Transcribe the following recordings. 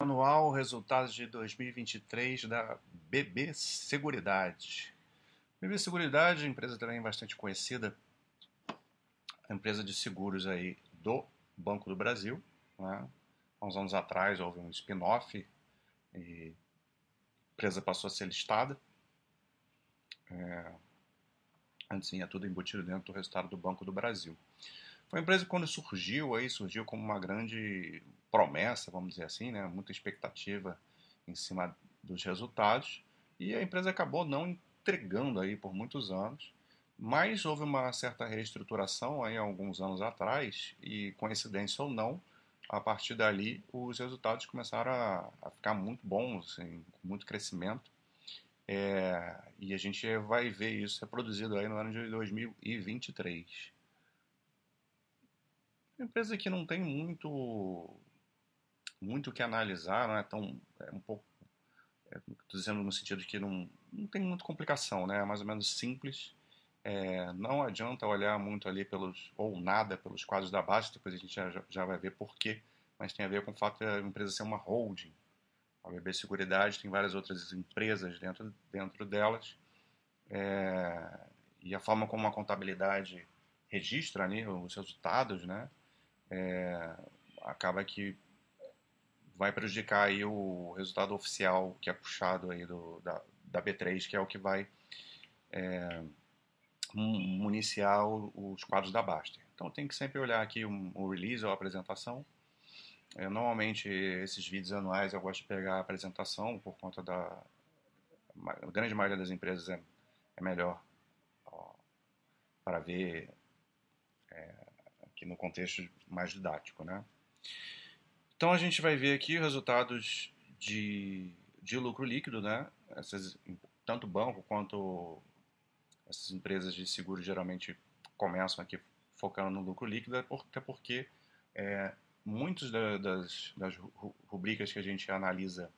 Anual resultados de 2023 da BB Seguridade. BB Seguridade, empresa também bastante conhecida, empresa de seguros aí do Banco do Brasil. Né? Há uns anos atrás houve um spin-off e a empresa passou a ser listada. É, antes tinha tudo embutido dentro do resultado do Banco do Brasil. Foi uma empresa que quando surgiu aí, surgiu como uma grande promessa, vamos dizer assim, né? muita expectativa em cima dos resultados, e a empresa acabou não entregando aí por muitos anos, mas houve uma certa reestruturação aí alguns anos atrás, e coincidência ou não, a partir dali os resultados começaram a, a ficar muito bons, assim, com muito crescimento, é, e a gente vai ver isso reproduzido aí no ano de 2023. Uma empresa que não tem muito muito o que analisar, não é tão é um pouco estou é, dizendo no sentido de que não, não tem muita complicação, né? É mais ou menos simples. É, não adianta olhar muito ali pelos ou nada pelos quadros da base, depois a gente já, já vai ver por quê, mas tem a ver com o fato da empresa ser uma holding. A BB Seguridade tem várias outras empresas dentro, dentro delas. É, e a forma como a contabilidade registra ali os resultados, né, é, acaba que vai prejudicar aí o resultado oficial que é puxado aí do, da, da B3, que é o que vai é, municiar os quadros da Baster. Então tem que sempre olhar aqui um, um release ou apresentação. É, normalmente esses vídeos anuais eu gosto de pegar a apresentação por conta da a grande maioria das empresas é, é melhor para ver é, aqui no contexto mais didático, né? Então a gente vai ver aqui resultados de, de lucro líquido, né? Essas, tanto banco quanto essas empresas de seguro geralmente começam aqui focando no lucro líquido, é até porque é, muitas das, das rubricas que a gente analisa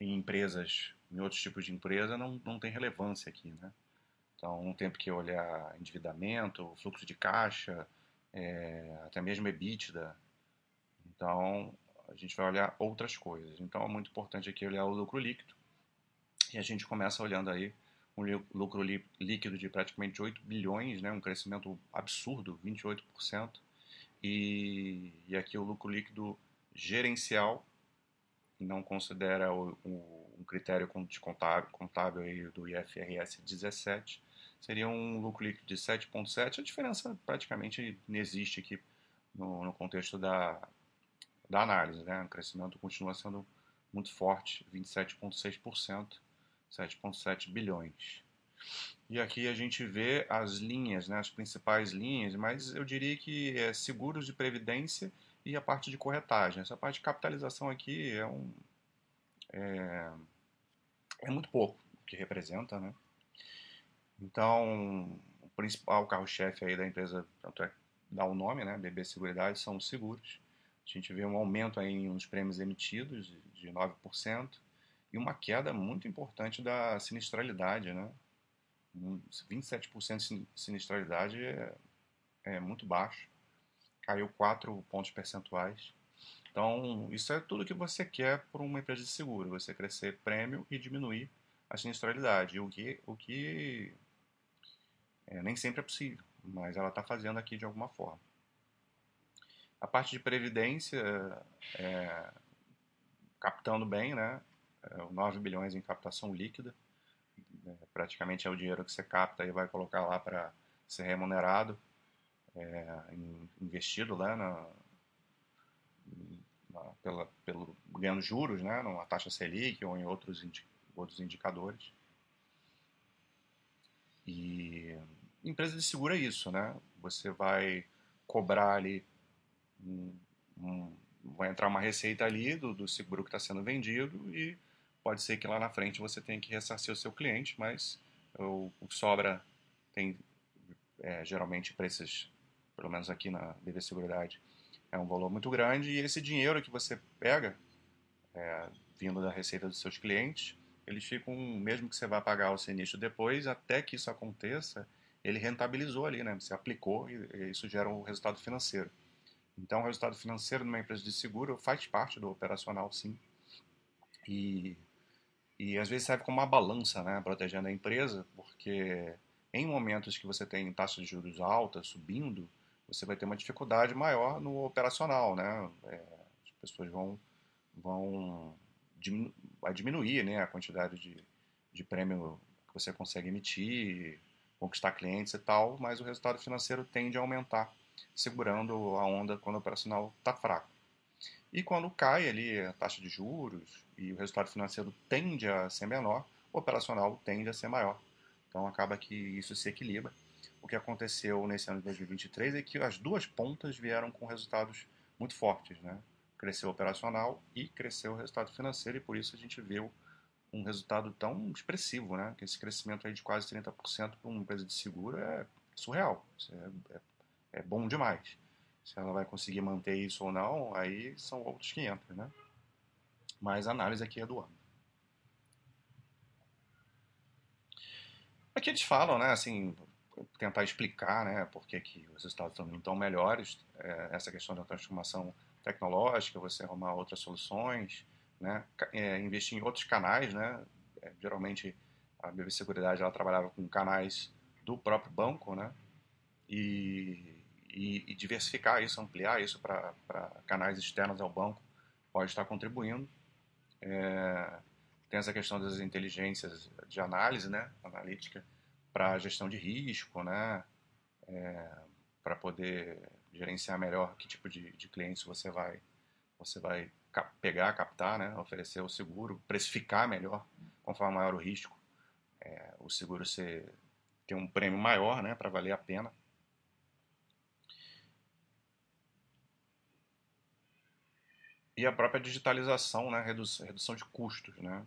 em empresas, em outros tipos de empresa, não, não tem relevância aqui, né? Então, não tem que olhar endividamento, fluxo de caixa, é, até mesmo EBITDA, então, a gente vai olhar outras coisas. Então, é muito importante aqui olhar o lucro líquido. E a gente começa olhando aí um lucro líquido de praticamente 8 bilhões, né, um crescimento absurdo, 28%. E, e aqui o lucro líquido gerencial, não considera o, o, um critério contábil, contábil aí do IFRS 17, seria um lucro líquido de 7,7. A diferença praticamente não existe aqui no, no contexto da, da análise. Né? O crescimento continua sendo muito forte, 27,6%, 7,7 bilhões. E aqui a gente vê as linhas, né, as principais linhas, mas eu diria que é seguros de previdência e a parte de corretagem. Essa parte de capitalização aqui é um é, é muito pouco o que representa, né? Então, o principal carro-chefe aí da empresa, tanto é dá o nome, né, BB Seguridade, são os seguros. A gente vê um aumento aí nos prêmios emitidos de 9% e uma queda muito importante da sinistralidade, né? 27% de sinistralidade é, é muito baixo, caiu 4 pontos percentuais. Então, isso é tudo que você quer para uma empresa de seguro, você crescer prêmio e diminuir a sinistralidade, o que, o que é, nem sempre é possível, mas ela está fazendo aqui de alguma forma. A parte de previdência, é, captando bem, né? É, 9 bilhões em captação líquida. É, praticamente é o dinheiro que você capta e vai colocar lá para ser remunerado, é, investido né, na, na, pela, pelo ganhando juros, né, numa taxa Selic ou em outros, indi, outros indicadores. E empresa de seguro é isso, né? Você vai cobrar ali um, vai entrar uma receita ali do, do seguro que está sendo vendido e pode ser que lá na frente você tenha que ressarcir o seu cliente, mas o, o que sobra tem é, geralmente esses, pelo menos aqui na BV Seguridade, é um valor muito grande e esse dinheiro que você pega é, vindo da receita dos seus clientes, eles ficam, mesmo que você vá pagar o sinistro depois, até que isso aconteça, ele rentabilizou ali, né? Você aplicou e, e isso gera um resultado financeiro. Então, o resultado financeiro numa empresa de seguro faz parte do operacional, sim. E, e às vezes serve como uma balança, né, protegendo a empresa, porque em momentos que você tem taxas de juros altas subindo, você vai ter uma dificuldade maior no operacional, né? É, as pessoas vão vão diminu vai diminuir, né, a quantidade de, de prêmio que você consegue emitir, conquistar clientes e tal, mas o resultado financeiro tende a aumentar, segurando a onda quando o operacional está fraco. E quando cai ali a taxa de juros e o resultado financeiro tende a ser menor, o operacional tende a ser maior. Então acaba que isso se equilibra. O que aconteceu nesse ano de 2023 é que as duas pontas vieram com resultados muito fortes, né? Cresceu o operacional e cresceu o resultado financeiro e por isso a gente viu um resultado tão expressivo, né? Que esse crescimento aí de quase 30% para uma empresa de seguro é surreal, é, é, é bom demais. Se ela vai conseguir manter isso ou não, aí são outros 500, né? Mas a análise aqui é do ano. Aqui eles falam, né, assim, tentar explicar, né, por que, que os resultados estão tão melhores, é, essa questão da transformação tecnológica, você arrumar outras soluções, né, é, investir em outros canais, né, é, geralmente a BB Seguridade ela trabalhava com canais do próprio banco, né, e, e, e diversificar isso, ampliar isso para canais externos ao banco pode estar contribuindo. É, tem essa questão das inteligências de análise, né, analítica, para gestão de risco, né, é, para poder gerenciar melhor que tipo de, de clientes você vai, você vai cap pegar, captar, né, oferecer o seguro, precificar melhor, conforme maior o risco, é, o seguro ser, ter um prêmio maior, né, para valer a pena. E a própria digitalização, né, redução de custos, né,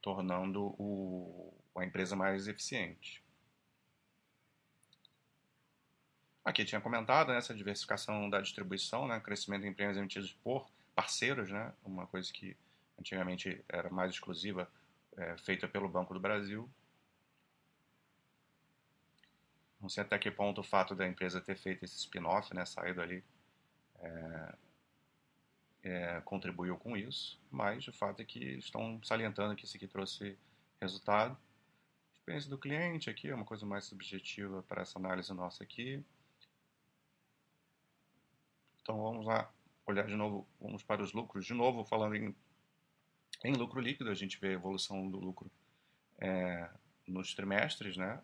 tornando o, a empresa mais eficiente. Aqui tinha comentado né, essa diversificação da distribuição, né, crescimento de empresas emitidas por parceiros, né, uma coisa que antigamente era mais exclusiva, é, feita pelo Banco do Brasil. Não sei até que ponto o fato da empresa ter feito esse spin-off, né, saído ali, é, é, contribuiu com isso, mas o fato é que estão salientando que isso aqui trouxe resultado. Experiência do cliente aqui é uma coisa mais subjetiva para essa análise nossa aqui. Então vamos lá olhar de novo, vamos para os lucros. De novo, falando em, em lucro líquido, a gente vê a evolução do lucro é, nos trimestres, né?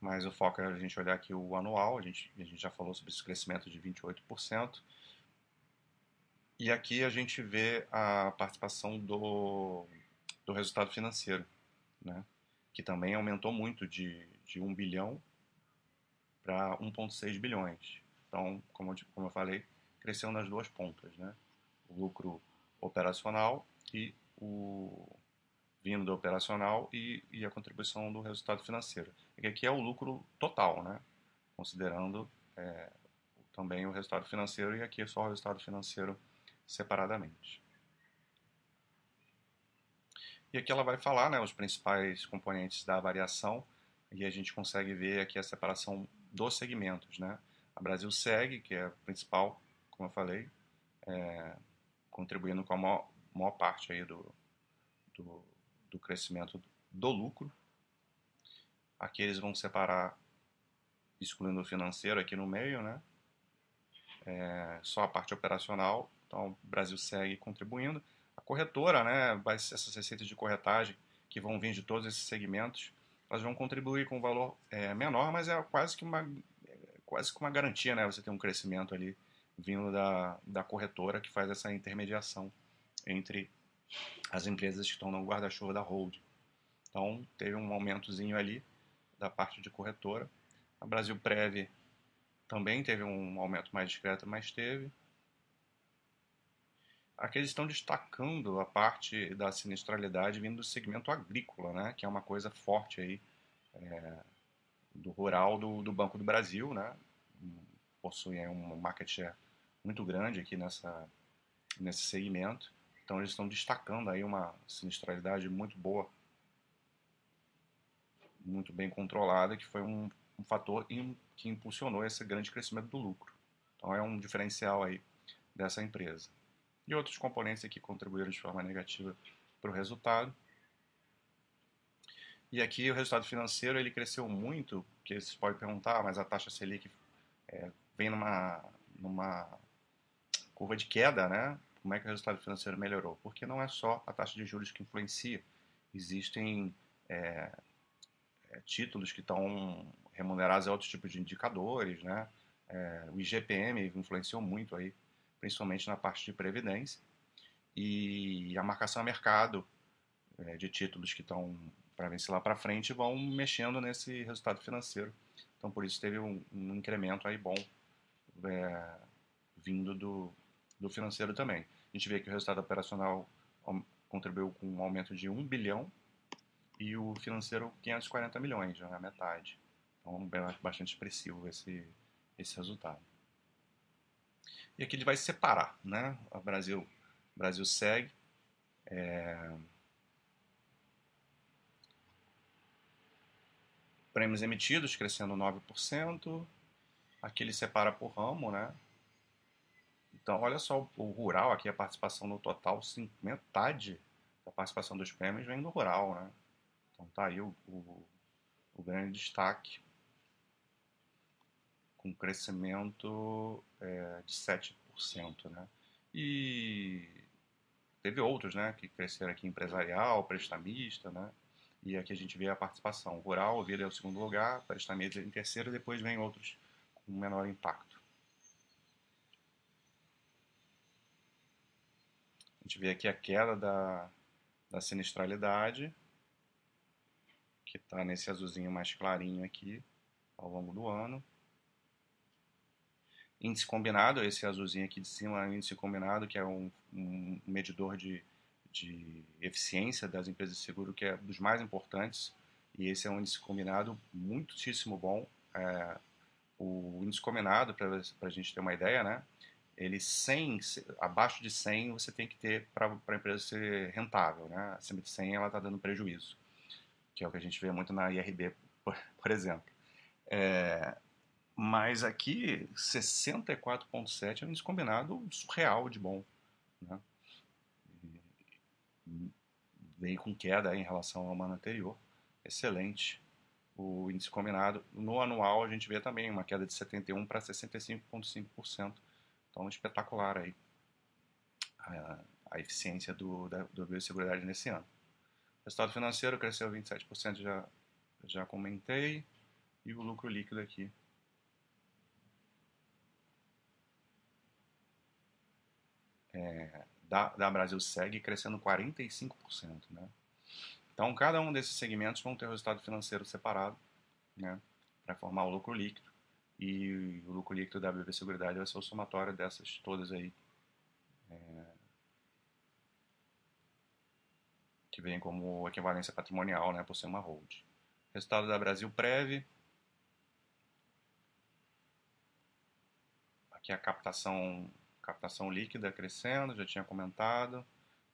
Mas o foco é a gente olhar aqui o anual, a gente, a gente já falou sobre esse crescimento de 28%. E aqui a gente vê a participação do, do resultado financeiro, né? que também aumentou muito de, de 1 bilhão para 1,6 bilhões. Então, como, como eu falei, cresceu nas duas pontas, né? o lucro operacional e o vindo do operacional e, e a contribuição do resultado financeiro. E aqui é o lucro total, né? considerando é, também o resultado financeiro e aqui é só o resultado financeiro separadamente. E aqui ela vai falar né, os principais componentes da variação e a gente consegue ver aqui a separação dos segmentos. Né? A Brasil segue, que é a principal, como eu falei, é, contribuindo com a maior, maior parte aí do, do, do crescimento do lucro. Aqui eles vão separar, excluindo o financeiro aqui no meio, né? É, só a parte operacional. Então, o Brasil segue contribuindo. A corretora, né? Essas receitas de corretagem que vão vir de todos esses segmentos, elas vão contribuir com um valor é, menor, mas é quase que uma quase que uma garantia, né? Você tem um crescimento ali vindo da, da corretora que faz essa intermediação entre as empresas que estão no guarda-chuva da Hold. Então, teve um aumentozinho ali da parte de corretora. A Brasil Prev também teve um aumento mais discreto, mas teve. Aqui eles estão destacando a parte da sinistralidade vindo do segmento agrícola, né, que é uma coisa forte aí é, do rural do, do, Banco do Brasil, né, possui um market share muito grande aqui nessa, nesse segmento. Então eles estão destacando aí uma sinistralidade muito boa, muito bem controlada, que foi um, um fator que impulsionou esse grande crescimento do lucro. Então é um diferencial aí dessa empresa. E outros componentes aqui contribuíram de forma negativa para o resultado. E aqui o resultado financeiro ele cresceu muito, que você pode perguntar, mas a taxa Selic é, vem numa, numa curva de queda, né? Como é que o resultado financeiro melhorou? Porque não é só a taxa de juros que influencia. Existem é, é, títulos que estão remunerados a outros tipos de indicadores, né? É, o IGPM influenciou muito aí, principalmente na parte de previdência. E a marcação a mercado é, de títulos que estão para vencer lá para frente vão mexendo nesse resultado financeiro. Então, por isso teve um, um incremento aí bom é, vindo do, do financeiro também. A gente vê que o resultado operacional contribuiu com um aumento de 1 bilhão e o financeiro 540 milhões, já é metade. Então, é bastante expressivo esse, esse resultado. E aqui ele vai separar, né? O Brasil, o Brasil segue. É... Prêmios emitidos crescendo 9%. Aqui ele separa por ramo, né? Então, olha só, o rural aqui, a participação no total, metade da participação dos prêmios vem do rural, né? Então tá aí o, o, o grande destaque com crescimento é, de 7%. Né? E teve outros né, que cresceram aqui, empresarial, prestamista, né? e aqui a gente vê a participação. Rural, vida é o segundo lugar, prestamista em terceiro, depois vem outros com menor impacto. A gente vê aqui a queda da, da sinistralidade, que está nesse azulzinho mais clarinho aqui, ao longo do ano. Índice combinado, esse azulzinho aqui de cima é o índice combinado, que é um, um medidor de, de eficiência das empresas de seguro, que é dos mais importantes. E esse é um índice combinado muitíssimo bom. É, o índice combinado, para a gente ter uma ideia, né? Ele 100, abaixo de 100 você tem que ter para a empresa ser rentável, né? Acima de 100 ela está dando prejuízo, que é o que a gente vê muito na IRB, por, por exemplo. É, mas aqui, 64,7 é um descombinado surreal de bom. Né? Veio com queda em relação ao ano anterior. Excelente o índice combinado. No anual, a gente vê também uma queda de 71% para 65,5%. Então, espetacular aí a, a eficiência do, da, do biosseguridade nesse ano. Resultado financeiro cresceu 27%, já, já comentei. E o lucro líquido aqui é, da, da Brasil segue crescendo 45%. Né? Então, cada um desses segmentos vão ter o resultado financeiro separado né, para formar o lucro líquido. E o lucro líquido da BB Seguridade vai ser o somatório dessas todas aí. É, que vem como equivalência patrimonial, né, por ser uma hold. Resultado da Brasil Prev. Aqui a captação captação líquida crescendo, já tinha comentado,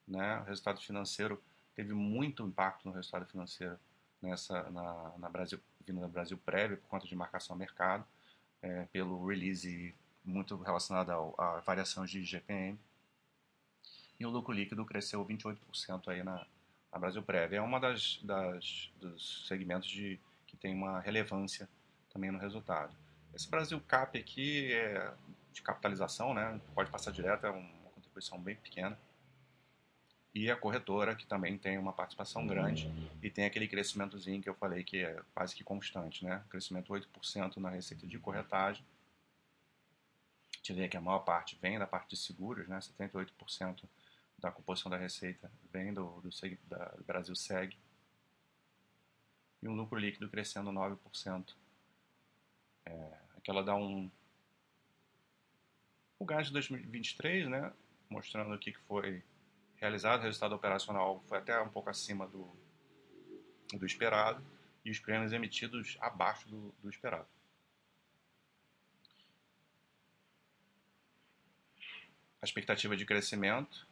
né? O resultado financeiro teve muito impacto no resultado financeiro nessa na, na Brasil vindo da Brasil prévia por conta de marcação a mercado, é, pelo release muito relacionado ao, à variação de IGPM. E o lucro líquido cresceu 28% aí na, na Brasil Prévia. É uma das, das dos segmentos de, que tem uma relevância também no resultado. Esse Brasil Cap aqui é de capitalização, né? Pode passar direto, é uma contribuição bem pequena. E a corretora, que também tem uma participação grande e tem aquele crescimentozinho que eu falei que é quase que constante, né? Crescimento 8% na receita de corretagem. A gente vê que a maior parte vem da parte de seguros, né? 78% da composição da receita vem do, do, da, do Brasil Seg. E um lucro líquido crescendo 9%. É, aqui ela dá um, o gás de 2023, né, mostrando aqui que foi realizado, o resultado operacional foi até um pouco acima do, do esperado e os prêmios emitidos abaixo do, do esperado. A expectativa de crescimento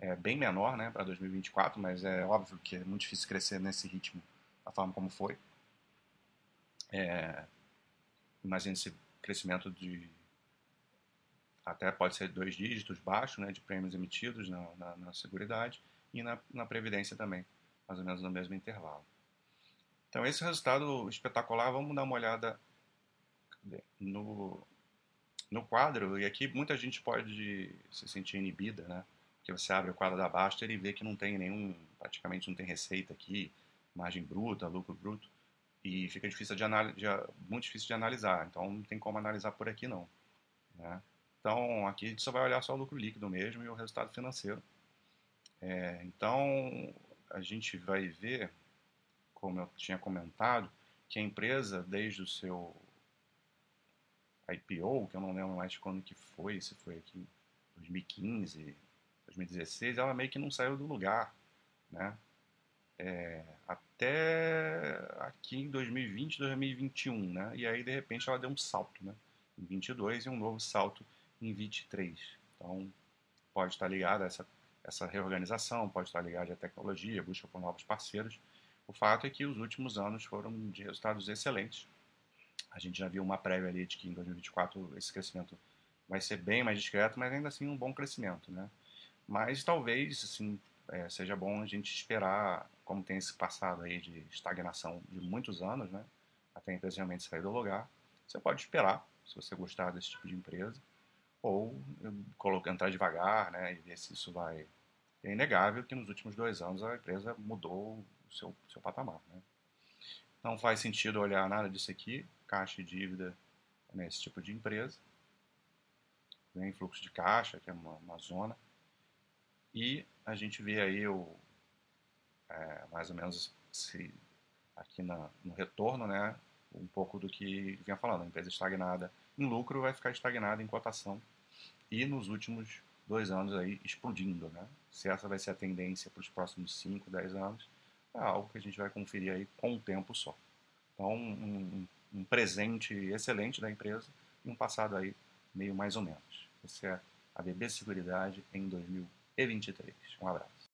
é bem menor né, para 2024, mas é óbvio que é muito difícil crescer nesse ritmo da forma como foi. É, imagine esse crescimento de até pode ser dois dígitos baixo, né, de prêmios emitidos na, na, na Seguridade e na, na Previdência também, mais ou menos no mesmo intervalo. Então, esse resultado espetacular, vamos dar uma olhada no, no quadro, e aqui muita gente pode se sentir inibida, né? Porque você abre o quadro da Baster e vê que não tem nenhum, praticamente não tem receita aqui, margem bruta, lucro bruto, e fica difícil de, de muito difícil de analisar. Então, não tem como analisar por aqui não, né? Então, aqui a gente só vai olhar só o lucro líquido mesmo e o resultado financeiro. É, então, a gente vai ver, como eu tinha comentado, que a empresa, desde o seu IPO, que eu não lembro mais quando que foi, se foi aqui em 2015, 2016, ela meio que não saiu do lugar, né? É, até aqui em 2020, 2021, né? E aí, de repente, ela deu um salto, né? Em 22 e um novo salto em 23. Então, pode estar ligado a essa, essa reorganização, pode estar ligado à tecnologia, busca por novos parceiros. O fato é que os últimos anos foram de resultados excelentes. A gente já viu uma prévia ali de que em 2024 esse crescimento vai ser bem mais discreto, mas ainda assim um bom crescimento, né? Mas talvez, assim, é, seja bom a gente esperar, como tem esse passado aí de estagnação de muitos anos, né? Até a empresa realmente sair do lugar. Você pode esperar, se você gostar desse tipo de empresa ou colocar, entrar devagar né, e ver se isso vai. É inegável que nos últimos dois anos a empresa mudou o seu, seu patamar. Né? Não faz sentido olhar nada disso aqui, caixa e dívida nesse tipo de empresa. Vem fluxo de caixa, que é uma, uma zona. E a gente vê aí o, é, mais ou menos se, aqui na, no retorno, né, um pouco do que vinha falando, a empresa estagnada em lucro vai ficar estagnada em cotação e nos últimos dois anos aí explodindo, né? Se essa vai ser a tendência para os próximos 5, 10 anos, é algo que a gente vai conferir aí com o tempo só. Então, um, um presente excelente da empresa e um passado aí meio mais ou menos. Essa é a BB Seguridade em 2023. Um abraço.